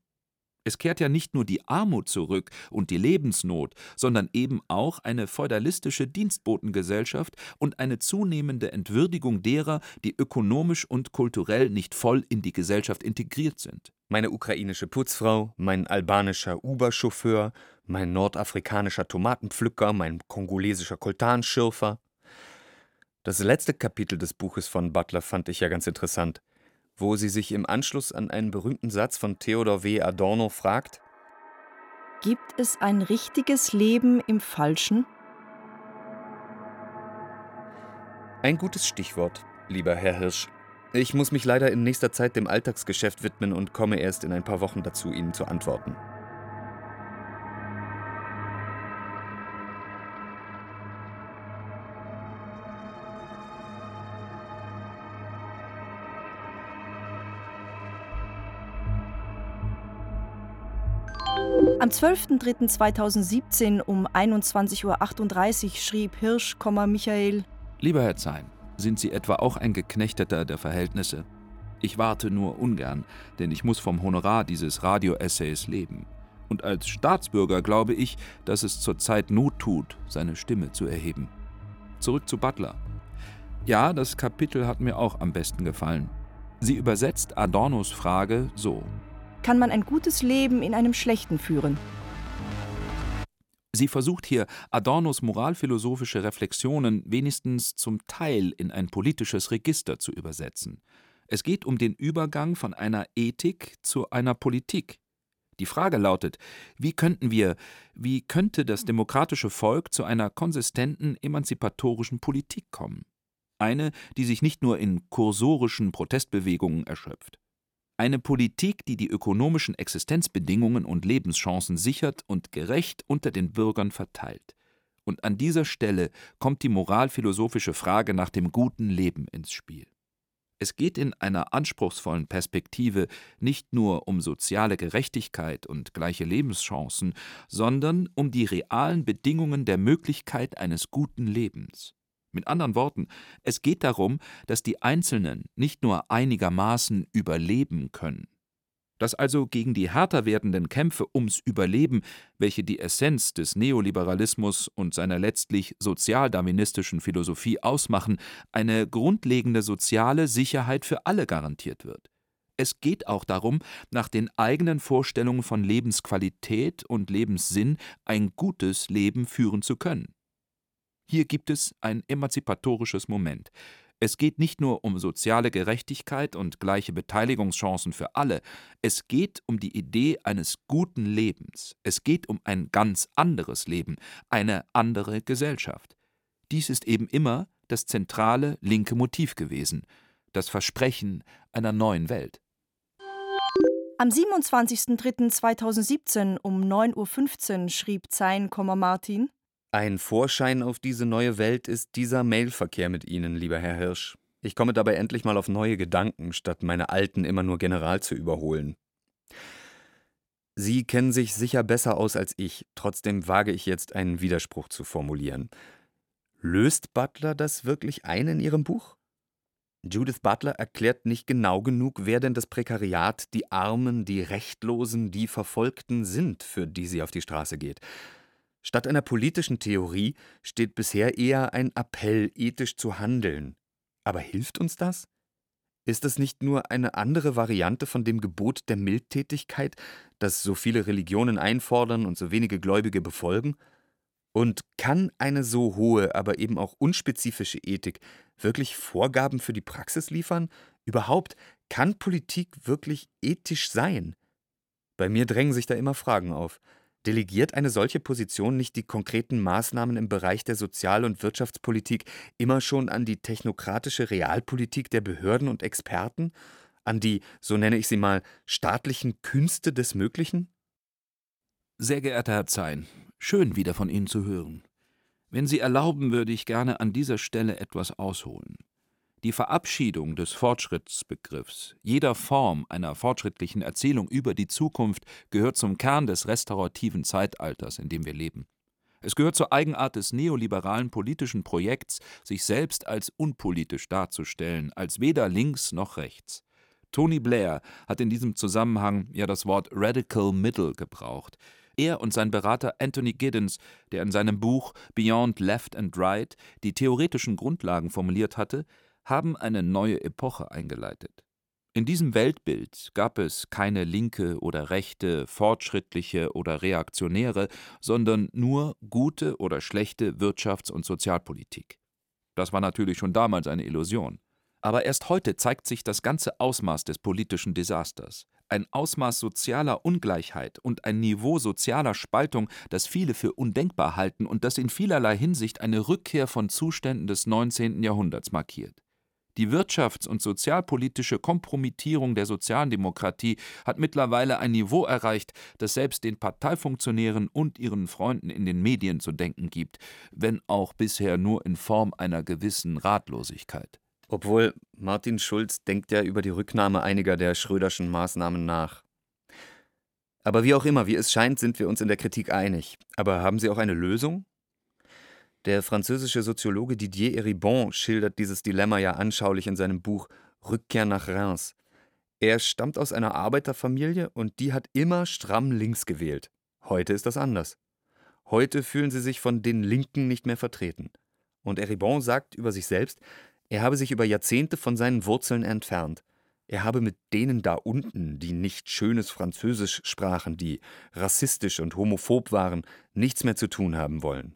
Es kehrt ja nicht nur die Armut zurück und die Lebensnot, sondern eben auch eine feudalistische Dienstbotengesellschaft und eine zunehmende Entwürdigung derer, die ökonomisch und kulturell nicht voll in die Gesellschaft integriert sind. Meine ukrainische Putzfrau, mein albanischer Uber-Chauffeur, mein nordafrikanischer Tomatenpflücker, mein kongolesischer Koltanschürfer. Das letzte Kapitel des Buches von Butler fand ich ja ganz interessant wo sie sich im Anschluss an einen berühmten Satz von Theodor W. Adorno fragt: Gibt es ein richtiges Leben im Falschen? Ein gutes Stichwort, lieber Herr Hirsch. Ich muss mich leider in nächster Zeit dem Alltagsgeschäft widmen und komme erst in ein paar Wochen dazu, Ihnen zu antworten. Am 12.03.2017 um 21.38 Uhr schrieb Hirsch, Michael: Lieber Herr Zein, sind Sie etwa auch ein Geknechteter der Verhältnisse? Ich warte nur ungern, denn ich muss vom Honorar dieses Radio-Essays leben. Und als Staatsbürger glaube ich, dass es zurzeit Not tut, seine Stimme zu erheben. Zurück zu Butler. Ja, das Kapitel hat mir auch am besten gefallen. Sie übersetzt Adornos Frage so kann man ein gutes Leben in einem schlechten führen. Sie versucht hier, Adornos moralphilosophische Reflexionen wenigstens zum Teil in ein politisches Register zu übersetzen. Es geht um den Übergang von einer Ethik zu einer Politik. Die Frage lautet, wie könnten wir, wie könnte das demokratische Volk zu einer konsistenten emanzipatorischen Politik kommen? Eine, die sich nicht nur in kursorischen Protestbewegungen erschöpft. Eine Politik, die die ökonomischen Existenzbedingungen und Lebenschancen sichert und gerecht unter den Bürgern verteilt. Und an dieser Stelle kommt die moralphilosophische Frage nach dem guten Leben ins Spiel. Es geht in einer anspruchsvollen Perspektive nicht nur um soziale Gerechtigkeit und gleiche Lebenschancen, sondern um die realen Bedingungen der Möglichkeit eines guten Lebens. Mit anderen Worten, es geht darum, dass die Einzelnen nicht nur einigermaßen überleben können. Dass also gegen die härter werdenden Kämpfe ums Überleben, welche die Essenz des Neoliberalismus und seiner letztlich sozialdarwinistischen Philosophie ausmachen, eine grundlegende soziale Sicherheit für alle garantiert wird. Es geht auch darum, nach den eigenen Vorstellungen von Lebensqualität und Lebenssinn ein gutes Leben führen zu können. Hier gibt es ein emanzipatorisches Moment. Es geht nicht nur um soziale Gerechtigkeit und gleiche Beteiligungschancen für alle, es geht um die Idee eines guten Lebens, es geht um ein ganz anderes Leben, eine andere Gesellschaft. Dies ist eben immer das zentrale linke Motiv gewesen, das Versprechen einer neuen Welt. Am 27.03.2017 um 9.15 Uhr schrieb Zein, Martin ein Vorschein auf diese neue Welt ist dieser Mailverkehr mit Ihnen, lieber Herr Hirsch. Ich komme dabei endlich mal auf neue Gedanken, statt meine alten immer nur general zu überholen. Sie kennen sich sicher besser aus als ich, trotzdem wage ich jetzt einen Widerspruch zu formulieren. Löst Butler das wirklich ein in Ihrem Buch? Judith Butler erklärt nicht genau genug, wer denn das Prekariat, die Armen, die Rechtlosen, die Verfolgten sind, für die sie auf die Straße geht. Statt einer politischen Theorie steht bisher eher ein Appell, ethisch zu handeln. Aber hilft uns das? Ist es nicht nur eine andere Variante von dem Gebot der Mildtätigkeit, das so viele Religionen einfordern und so wenige Gläubige befolgen? Und kann eine so hohe, aber eben auch unspezifische Ethik wirklich Vorgaben für die Praxis liefern? Überhaupt, kann Politik wirklich ethisch sein? Bei mir drängen sich da immer Fragen auf. Delegiert eine solche Position nicht die konkreten Maßnahmen im Bereich der Sozial- und Wirtschaftspolitik immer schon an die technokratische Realpolitik der Behörden und Experten? An die, so nenne ich sie mal, staatlichen Künste des Möglichen? Sehr geehrter Herr Zein, schön wieder von Ihnen zu hören. Wenn Sie erlauben, würde ich gerne an dieser Stelle etwas ausholen. Die Verabschiedung des Fortschrittsbegriffs, jeder Form einer fortschrittlichen Erzählung über die Zukunft, gehört zum Kern des restaurativen Zeitalters, in dem wir leben. Es gehört zur Eigenart des neoliberalen politischen Projekts, sich selbst als unpolitisch darzustellen, als weder links noch rechts. Tony Blair hat in diesem Zusammenhang ja das Wort Radical Middle gebraucht. Er und sein Berater Anthony Giddens, der in seinem Buch Beyond Left and Right die theoretischen Grundlagen formuliert hatte, haben eine neue Epoche eingeleitet. In diesem Weltbild gab es keine linke oder rechte, fortschrittliche oder reaktionäre, sondern nur gute oder schlechte Wirtschafts- und Sozialpolitik. Das war natürlich schon damals eine Illusion. Aber erst heute zeigt sich das ganze Ausmaß des politischen Desasters. Ein Ausmaß sozialer Ungleichheit und ein Niveau sozialer Spaltung, das viele für undenkbar halten und das in vielerlei Hinsicht eine Rückkehr von Zuständen des 19. Jahrhunderts markiert. Die wirtschafts- und sozialpolitische Kompromittierung der Sozialdemokratie hat mittlerweile ein Niveau erreicht, das selbst den Parteifunktionären und ihren Freunden in den Medien zu denken gibt, wenn auch bisher nur in Form einer gewissen Ratlosigkeit. Obwohl Martin Schulz denkt ja über die Rücknahme einiger der Schröderschen Maßnahmen nach. Aber wie auch immer, wie es scheint, sind wir uns in der Kritik einig. Aber haben Sie auch eine Lösung? Der französische Soziologe Didier Eribon schildert dieses Dilemma ja anschaulich in seinem Buch Rückkehr nach Reims. Er stammt aus einer Arbeiterfamilie und die hat immer stramm links gewählt. Heute ist das anders. Heute fühlen sie sich von den Linken nicht mehr vertreten. Und Eribon sagt über sich selbst, er habe sich über Jahrzehnte von seinen Wurzeln entfernt. Er habe mit denen da unten, die nicht schönes Französisch sprachen, die rassistisch und homophob waren, nichts mehr zu tun haben wollen.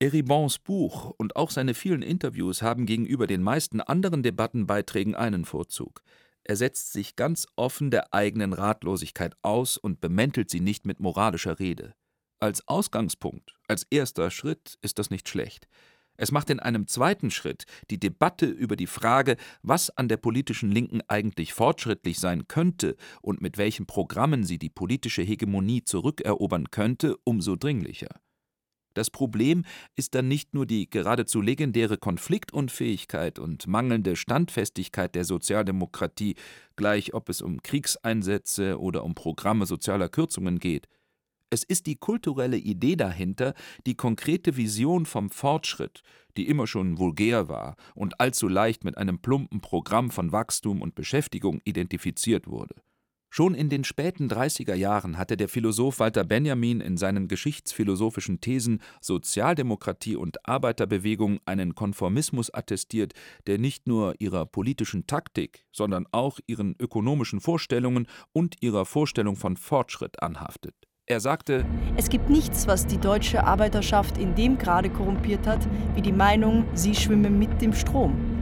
Eribons Buch und auch seine vielen Interviews haben gegenüber den meisten anderen Debattenbeiträgen einen Vorzug. Er setzt sich ganz offen der eigenen Ratlosigkeit aus und bemäntelt sie nicht mit moralischer Rede. Als Ausgangspunkt, als erster Schritt ist das nicht schlecht. Es macht in einem zweiten Schritt die Debatte über die Frage, was an der politischen Linken eigentlich fortschrittlich sein könnte und mit welchen Programmen sie die politische Hegemonie zurückerobern könnte, umso dringlicher. Das Problem ist dann nicht nur die geradezu legendäre Konfliktunfähigkeit und mangelnde Standfestigkeit der Sozialdemokratie, gleich ob es um Kriegseinsätze oder um Programme sozialer Kürzungen geht. Es ist die kulturelle Idee dahinter, die konkrete Vision vom Fortschritt, die immer schon vulgär war und allzu leicht mit einem plumpen Programm von Wachstum und Beschäftigung identifiziert wurde. Schon in den späten 30er Jahren hatte der Philosoph Walter Benjamin in seinen geschichtsphilosophischen Thesen Sozialdemokratie und Arbeiterbewegung einen Konformismus attestiert, der nicht nur ihrer politischen Taktik, sondern auch ihren ökonomischen Vorstellungen und ihrer Vorstellung von Fortschritt anhaftet. Er sagte: Es gibt nichts, was die deutsche Arbeiterschaft in dem Grade korrumpiert hat, wie die Meinung, sie schwimme mit dem Strom.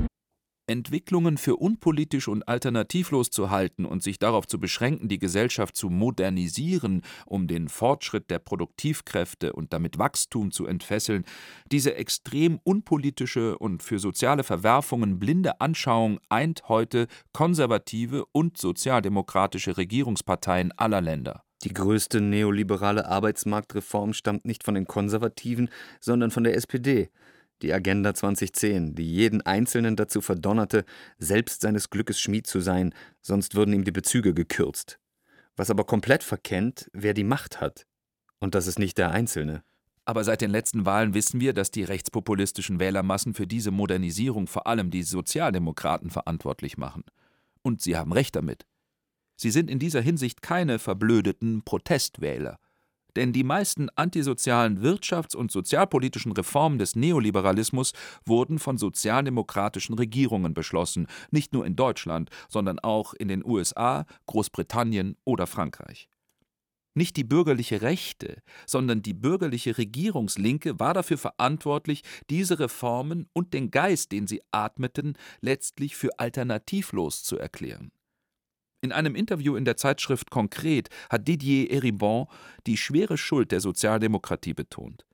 Entwicklungen für unpolitisch und alternativlos zu halten und sich darauf zu beschränken, die Gesellschaft zu modernisieren, um den Fortschritt der Produktivkräfte und damit Wachstum zu entfesseln, diese extrem unpolitische und für soziale Verwerfungen blinde Anschauung eint heute konservative und sozialdemokratische Regierungsparteien aller Länder. Die größte neoliberale Arbeitsmarktreform stammt nicht von den Konservativen, sondern von der SPD die Agenda 2010, die jeden Einzelnen dazu verdonnerte, selbst seines Glückes Schmied zu sein, sonst würden ihm die Bezüge gekürzt. Was aber komplett verkennt, wer die Macht hat. Und das ist nicht der Einzelne. Aber seit den letzten Wahlen wissen wir, dass die rechtspopulistischen Wählermassen für diese Modernisierung vor allem die Sozialdemokraten verantwortlich machen. Und sie haben recht damit. Sie sind in dieser Hinsicht keine verblödeten Protestwähler. Denn die meisten antisozialen wirtschafts- und sozialpolitischen Reformen des Neoliberalismus wurden von sozialdemokratischen Regierungen beschlossen, nicht nur in Deutschland, sondern auch in den USA, Großbritannien oder Frankreich. Nicht die bürgerliche Rechte, sondern die bürgerliche Regierungslinke war dafür verantwortlich, diese Reformen und den Geist, den sie atmeten, letztlich für alternativlos zu erklären. In einem Interview in der Zeitschrift Konkret hat Didier Eribon die schwere Schuld der Sozialdemokratie betont.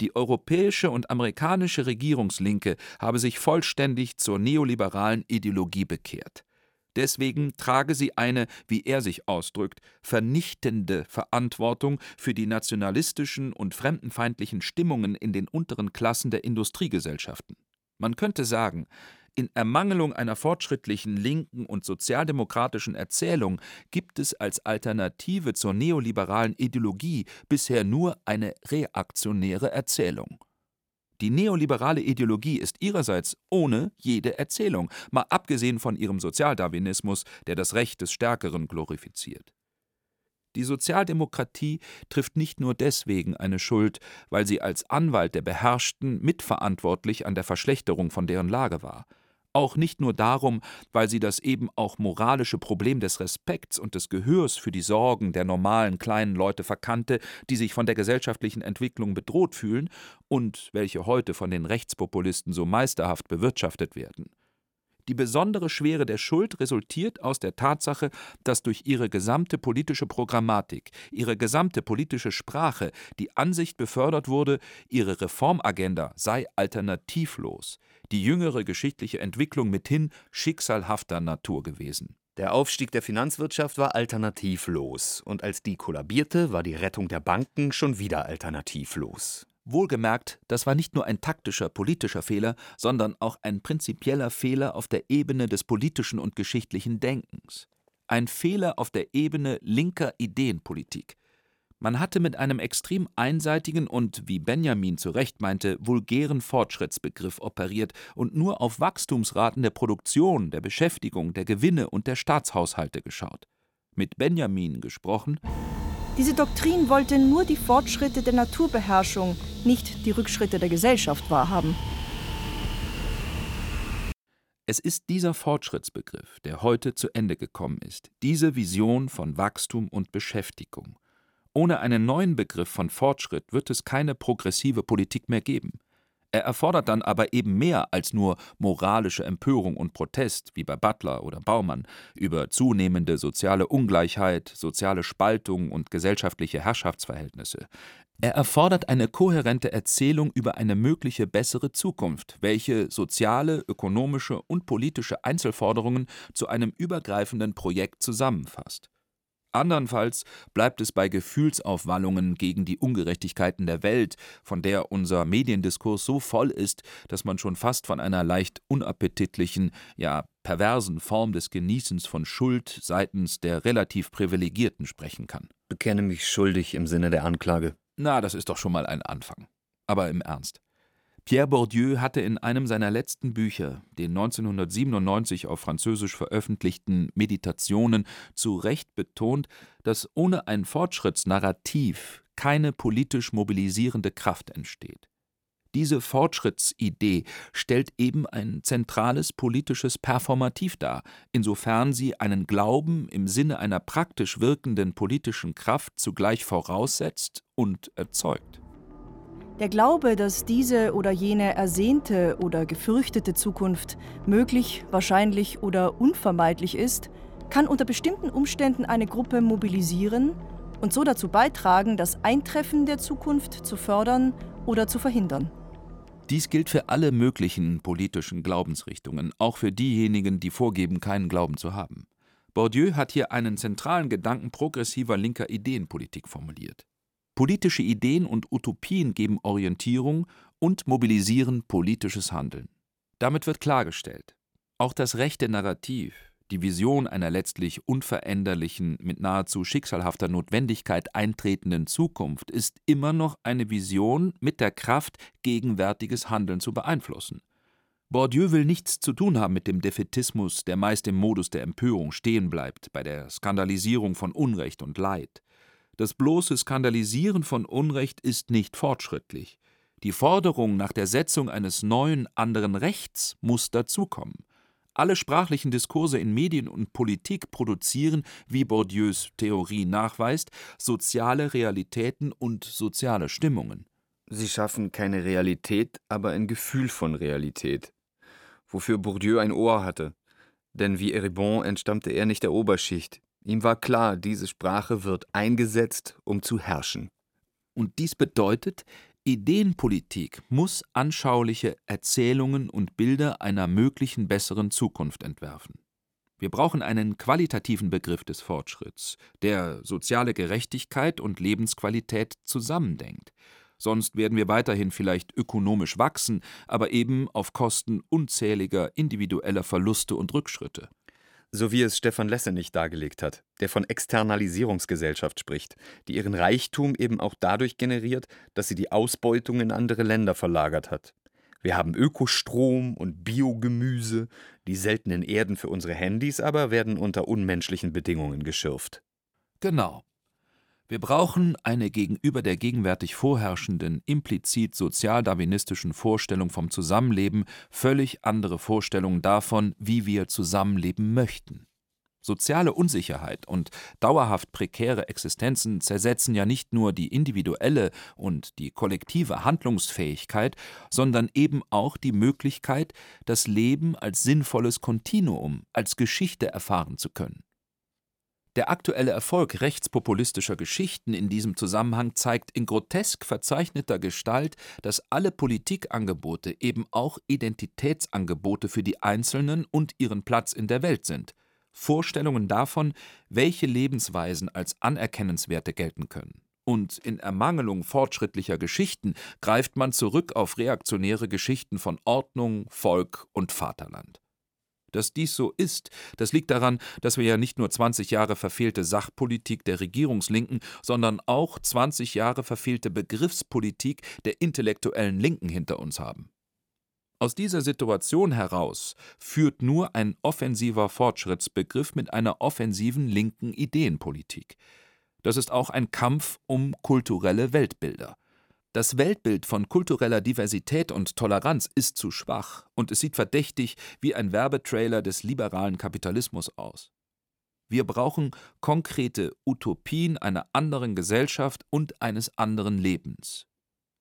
Die europäische und amerikanische Regierungslinke habe sich vollständig zur neoliberalen Ideologie bekehrt. Deswegen trage sie eine, wie er sich ausdrückt, vernichtende Verantwortung für die nationalistischen und fremdenfeindlichen Stimmungen in den unteren Klassen der Industriegesellschaften. Man könnte sagen, in Ermangelung einer fortschrittlichen linken und sozialdemokratischen Erzählung gibt es als Alternative zur neoliberalen Ideologie bisher nur eine reaktionäre Erzählung. Die neoliberale Ideologie ist ihrerseits ohne jede Erzählung, mal abgesehen von ihrem Sozialdarwinismus, der das Recht des Stärkeren glorifiziert. Die Sozialdemokratie trifft nicht nur deswegen eine Schuld, weil sie als Anwalt der Beherrschten mitverantwortlich an der Verschlechterung von deren Lage war auch nicht nur darum, weil sie das eben auch moralische Problem des Respekts und des Gehörs für die Sorgen der normalen kleinen Leute verkannte, die sich von der gesellschaftlichen Entwicklung bedroht fühlen und welche heute von den Rechtspopulisten so meisterhaft bewirtschaftet werden. Die besondere Schwere der Schuld resultiert aus der Tatsache, dass durch ihre gesamte politische Programmatik, ihre gesamte politische Sprache die Ansicht befördert wurde, ihre Reformagenda sei alternativlos, die jüngere geschichtliche Entwicklung mithin schicksalhafter Natur gewesen. Der Aufstieg der Finanzwirtschaft war alternativlos, und als die kollabierte, war die Rettung der Banken schon wieder alternativlos. Wohlgemerkt, das war nicht nur ein taktischer politischer Fehler, sondern auch ein prinzipieller Fehler auf der Ebene des politischen und geschichtlichen Denkens. Ein Fehler auf der Ebene linker Ideenpolitik. Man hatte mit einem extrem einseitigen und, wie Benjamin zu Recht meinte, vulgären Fortschrittsbegriff operiert und nur auf Wachstumsraten der Produktion, der Beschäftigung, der Gewinne und der Staatshaushalte geschaut. Mit Benjamin gesprochen, diese Doktrin wollte nur die Fortschritte der Naturbeherrschung, nicht die Rückschritte der Gesellschaft wahrhaben. Es ist dieser Fortschrittsbegriff, der heute zu Ende gekommen ist, diese Vision von Wachstum und Beschäftigung. Ohne einen neuen Begriff von Fortschritt wird es keine progressive Politik mehr geben. Er erfordert dann aber eben mehr als nur moralische Empörung und Protest, wie bei Butler oder Baumann, über zunehmende soziale Ungleichheit, soziale Spaltung und gesellschaftliche Herrschaftsverhältnisse. Er erfordert eine kohärente Erzählung über eine mögliche bessere Zukunft, welche soziale, ökonomische und politische Einzelforderungen zu einem übergreifenden Projekt zusammenfasst. Andernfalls bleibt es bei Gefühlsaufwallungen gegen die Ungerechtigkeiten der Welt, von der unser Mediendiskurs so voll ist, dass man schon fast von einer leicht unappetitlichen, ja perversen Form des Genießens von Schuld seitens der relativ Privilegierten sprechen kann. Bekenne mich schuldig im Sinne der Anklage. Na, das ist doch schon mal ein Anfang. Aber im Ernst. Pierre Bourdieu hatte in einem seiner letzten Bücher, den 1997 auf Französisch veröffentlichten Meditationen, zu Recht betont, dass ohne ein Fortschrittsnarrativ keine politisch mobilisierende Kraft entsteht. Diese Fortschrittsidee stellt eben ein zentrales politisches Performativ dar, insofern sie einen Glauben im Sinne einer praktisch wirkenden politischen Kraft zugleich voraussetzt und erzeugt. Der Glaube, dass diese oder jene ersehnte oder gefürchtete Zukunft möglich, wahrscheinlich oder unvermeidlich ist, kann unter bestimmten Umständen eine Gruppe mobilisieren und so dazu beitragen, das Eintreffen der Zukunft zu fördern oder zu verhindern. Dies gilt für alle möglichen politischen Glaubensrichtungen, auch für diejenigen, die vorgeben, keinen Glauben zu haben. Bourdieu hat hier einen zentralen Gedanken progressiver linker Ideenpolitik formuliert. Politische Ideen und Utopien geben Orientierung und mobilisieren politisches Handeln. Damit wird klargestellt, auch das rechte Narrativ, die Vision einer letztlich unveränderlichen, mit nahezu schicksalhafter Notwendigkeit eintretenden Zukunft ist immer noch eine Vision mit der Kraft, gegenwärtiges Handeln zu beeinflussen. Bourdieu will nichts zu tun haben mit dem Defetismus, der meist im Modus der Empörung stehen bleibt, bei der Skandalisierung von Unrecht und Leid. Das bloße Skandalisieren von Unrecht ist nicht fortschrittlich. Die Forderung nach der Setzung eines neuen, anderen Rechts muss dazukommen. Alle sprachlichen Diskurse in Medien und Politik produzieren, wie Bourdieus Theorie nachweist, soziale Realitäten und soziale Stimmungen. Sie schaffen keine Realität, aber ein Gefühl von Realität, wofür Bourdieu ein Ohr hatte. Denn wie Eribon entstammte er nicht der Oberschicht. Ihm war klar, diese Sprache wird eingesetzt, um zu herrschen. Und dies bedeutet, Ideenpolitik muss anschauliche Erzählungen und Bilder einer möglichen besseren Zukunft entwerfen. Wir brauchen einen qualitativen Begriff des Fortschritts, der soziale Gerechtigkeit und Lebensqualität zusammendenkt. Sonst werden wir weiterhin vielleicht ökonomisch wachsen, aber eben auf Kosten unzähliger individueller Verluste und Rückschritte so wie es Stefan Lesse nicht dargelegt hat, der von Externalisierungsgesellschaft spricht, die ihren Reichtum eben auch dadurch generiert, dass sie die Ausbeutung in andere Länder verlagert hat. Wir haben Ökostrom und Biogemüse, die seltenen Erden für unsere Handys aber werden unter unmenschlichen Bedingungen geschürft. Genau. Wir brauchen eine gegenüber der gegenwärtig vorherrschenden, implizit sozialdarwinistischen Vorstellung vom Zusammenleben völlig andere Vorstellung davon, wie wir zusammenleben möchten. Soziale Unsicherheit und dauerhaft prekäre Existenzen zersetzen ja nicht nur die individuelle und die kollektive Handlungsfähigkeit, sondern eben auch die Möglichkeit, das Leben als sinnvolles Kontinuum, als Geschichte erfahren zu können. Der aktuelle Erfolg rechtspopulistischer Geschichten in diesem Zusammenhang zeigt in grotesk verzeichneter Gestalt, dass alle Politikangebote eben auch Identitätsangebote für die Einzelnen und ihren Platz in der Welt sind, Vorstellungen davon, welche Lebensweisen als anerkennenswerte gelten können. Und in Ermangelung fortschrittlicher Geschichten greift man zurück auf reaktionäre Geschichten von Ordnung, Volk und Vaterland. Dass dies so ist, das liegt daran, dass wir ja nicht nur 20 Jahre verfehlte Sachpolitik der Regierungslinken, sondern auch 20 Jahre verfehlte Begriffspolitik der intellektuellen Linken hinter uns haben. Aus dieser Situation heraus führt nur ein offensiver Fortschrittsbegriff mit einer offensiven linken Ideenpolitik. Das ist auch ein Kampf um kulturelle Weltbilder. Das Weltbild von kultureller Diversität und Toleranz ist zu schwach und es sieht verdächtig wie ein Werbetrailer des liberalen Kapitalismus aus. Wir brauchen konkrete Utopien einer anderen Gesellschaft und eines anderen Lebens.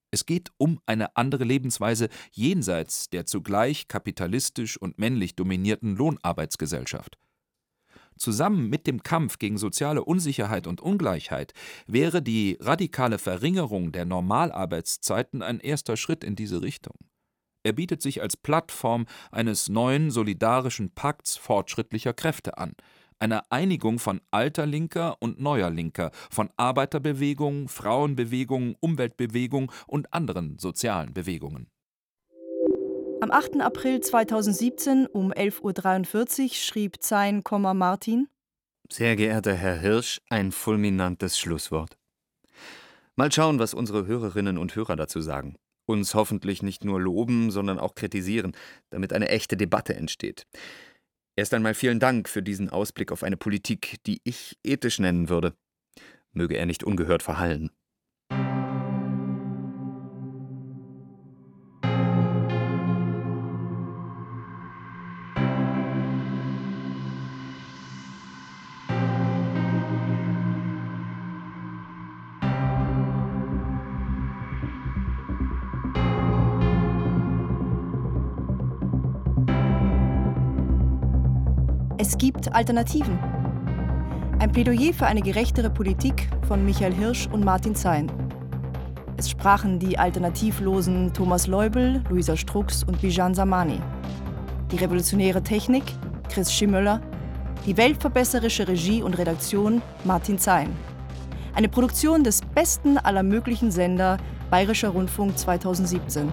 Es geht um eine andere Lebensweise jenseits der zugleich kapitalistisch und männlich dominierten Lohnarbeitsgesellschaft. Zusammen mit dem Kampf gegen soziale Unsicherheit und Ungleichheit wäre die radikale Verringerung der Normalarbeitszeiten ein erster Schritt in diese Richtung. Er bietet sich als Plattform eines neuen solidarischen Pakts fortschrittlicher Kräfte an, einer Einigung von alter Linker und neuer Linker, von Arbeiterbewegung, Frauenbewegung, Umweltbewegung und anderen sozialen Bewegungen. Am 8. April 2017 um 11.43 Uhr schrieb Zein, Martin: Sehr geehrter Herr Hirsch, ein fulminantes Schlusswort. Mal schauen, was unsere Hörerinnen und Hörer dazu sagen. Uns hoffentlich nicht nur loben, sondern auch kritisieren, damit eine echte Debatte entsteht. Erst einmal vielen Dank für diesen Ausblick auf eine Politik, die ich ethisch nennen würde. Möge er nicht ungehört verhallen. Gibt Alternativen. Ein Plädoyer für eine gerechtere Politik von Michael Hirsch und Martin Zein. Es sprachen die alternativlosen Thomas Leubel, Luisa Strux und Bijan Samani. Die revolutionäre Technik Chris Schimmöller. Die weltverbesserische Regie und Redaktion Martin Zein. Eine Produktion des besten aller möglichen Sender Bayerischer Rundfunk 2017.